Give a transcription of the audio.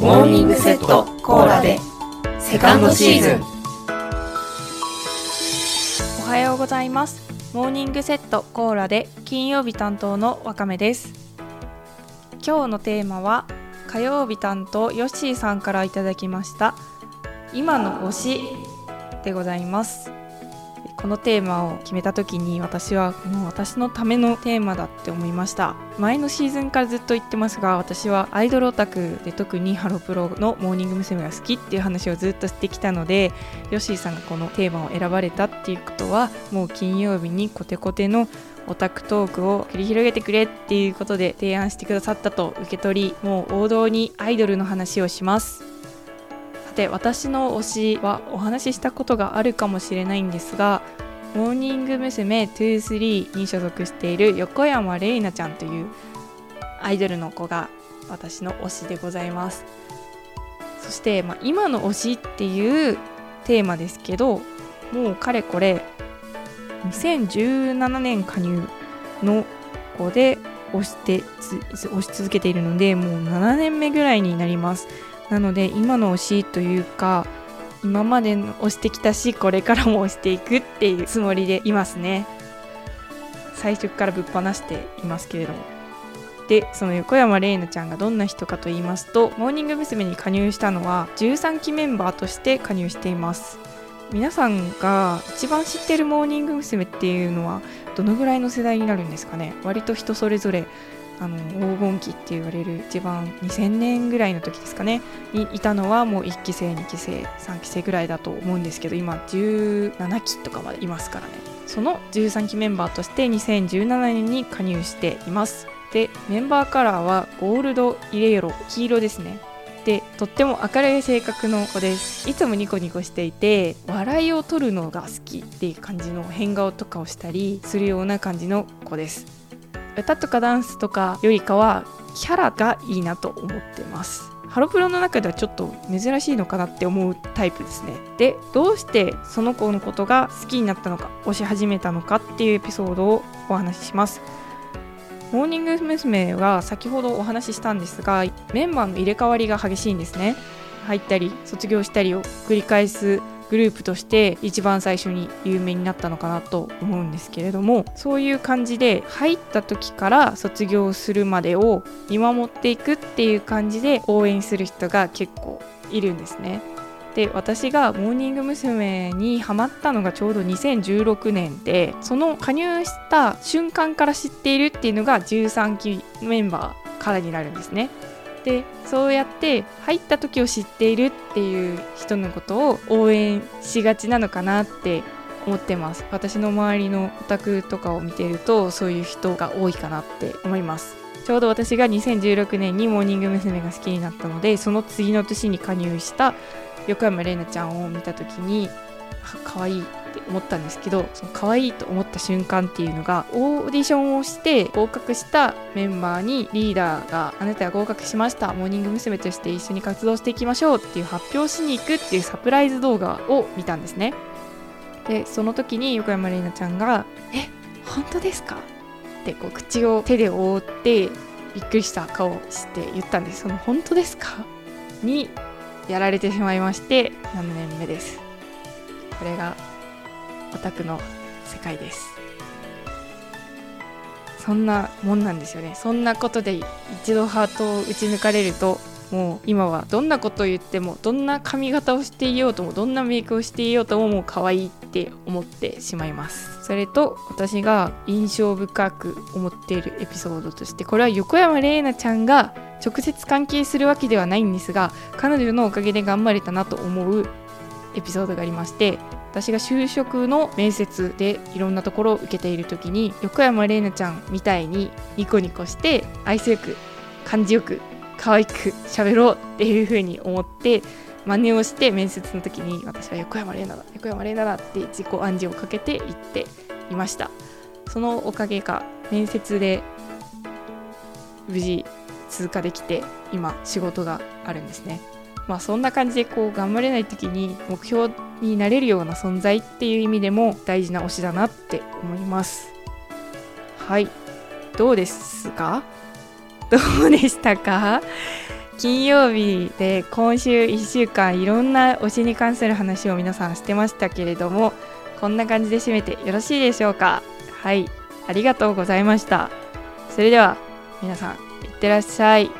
モーニングセットコーラでセカンドシーズン。おはようございます。モーニングセットコーラで金曜日担当のわかめです。今日のテーマは火曜日担当ヨッシーさんからいただきました今の推しでございます。このテーマを決めた時に私はもう私のためのテーマだって思いました前のシーズンからずっと言ってますが私はアイドルオタクで特にハロプロのモーニング娘。が好きっていう話をずっとしてきたのでヨッシーさんがこのテーマを選ばれたっていうことはもう金曜日にコテコテのオタクトークを繰り広げてくれっていうことで提案してくださったと受け取りもう王道にアイドルの話をしますさて私の推しはお話ししたことがあるかもしれないんですがモーニング娘。23に所属している横山玲奈ちゃんというアイドルの子が私の推しでございますそして、まあ、今の推しっていうテーマですけどもうかれこれ2017年加入の子で推して推し続けているのでもう7年目ぐらいになりますなので今の推しというか今までの推してきたしこれからも推していくっていうつもりでいますね最初からぶっ放していますけれどもでその横山玲奈ちゃんがどんな人かと言いますとモーニング娘。に加入したのは13期メンバーとして加入しています皆さんが一番知ってるモーニング娘。っていうのはどのぐらいの世代になるんですかね割と人それぞれあの黄金期って言われる一番2000年ぐらいの時ですかね。にいたのはもう1期生2期生3期生ぐらいだと思うんですけど今17期とかまでいますからね。その13期メンバーとして2017年に加入しています。でメンバーカラーはゴールドイレイロ黄色ですね。でとっても明るい性格の子です。いつもニコニコしていて笑いを取るのが好きっていう感じの変顔とかをしたりするような感じの子です。歌とかダンスとかよりかはキャラがいいなと思ってます。ハロプロの中ではちょっと珍しいのかなって思うタイプですね。でどうしてその子のことが好きになったのか推し始めたのかっていうエピソードをお話しします。モーニング娘。は先ほどお話ししたんですがメンバーの入れ替わりが激しいんですね。入ったり卒業したりを繰り返すグループとして一番最初に有名になったのかなと思うんですけれどもそういう感じで入った時から卒業するまでを見守っていくっていう感じで応援する人が結構いるんですね。で私がモーニング娘。にハマったのがちょうど2016年でその加入した瞬間から知っているっていうのが13期メンバーからになるんですね。でそうやって入った時を知っているっていう人のことを応援しがちなのかなって思ってます私の周りのオタクとかを見てるとそういう人が多いかなって思いますちょうど私が2016年にモーニング娘。が好きになったのでその次の年に加入した横山玲奈ちゃんを見た時に可愛いって思ったんですけどその可愛いと思った瞬間っていうのがオーディションをして合格したメンバーにリーダーが「あなたが合格しましたモーニング娘。として一緒に活動していきましょう」っていう発表しに行くっていうサプライズ動画を見たんですねでその時に横山玲奈ちゃんが「え本当ですか?」ってこう口を手で覆ってびっくりした顔をして言ったんですその「本当ですか?」にやられてしまいまして7年目ですこれがオタクの世界です。そんなもんなんですよね。そんなことで一度ハートを打ち抜かれるともう今はどんなことを言ってもどんな髪型をしていようともどんなメイクをしていようとももう可愛いって思ってしまいます。それと私が印象深く思っているエピソードとしてこれは横山玲奈ちゃんが直接関係するわけではないんですが彼女のおかげで頑張れたなと思うエピソードがありまして私が就職の面接でいろんなところを受けている時に横山玲奈ちゃんみたいにニコニコして愛想よく感じよく可愛く喋ろうっていう風に思って真似をして面接の時に私は横山玲奈だ横山玲奈だって自己暗示をかけて言っていました。そのおかげか面接で無事通過できて今仕事があるんですね。まあそんな感じでこう頑張れない時に目標になれるような存在っていう意味でも大事な推しだなって思います。はい。どうですか？どうでしたか？金曜日で今週1週間いろんな推しに関する話を皆さんしてましたけれどもこんな感じで締めてよろしいでしょうか？はい。ありがとうございました。それでは皆さんいってらっしゃい。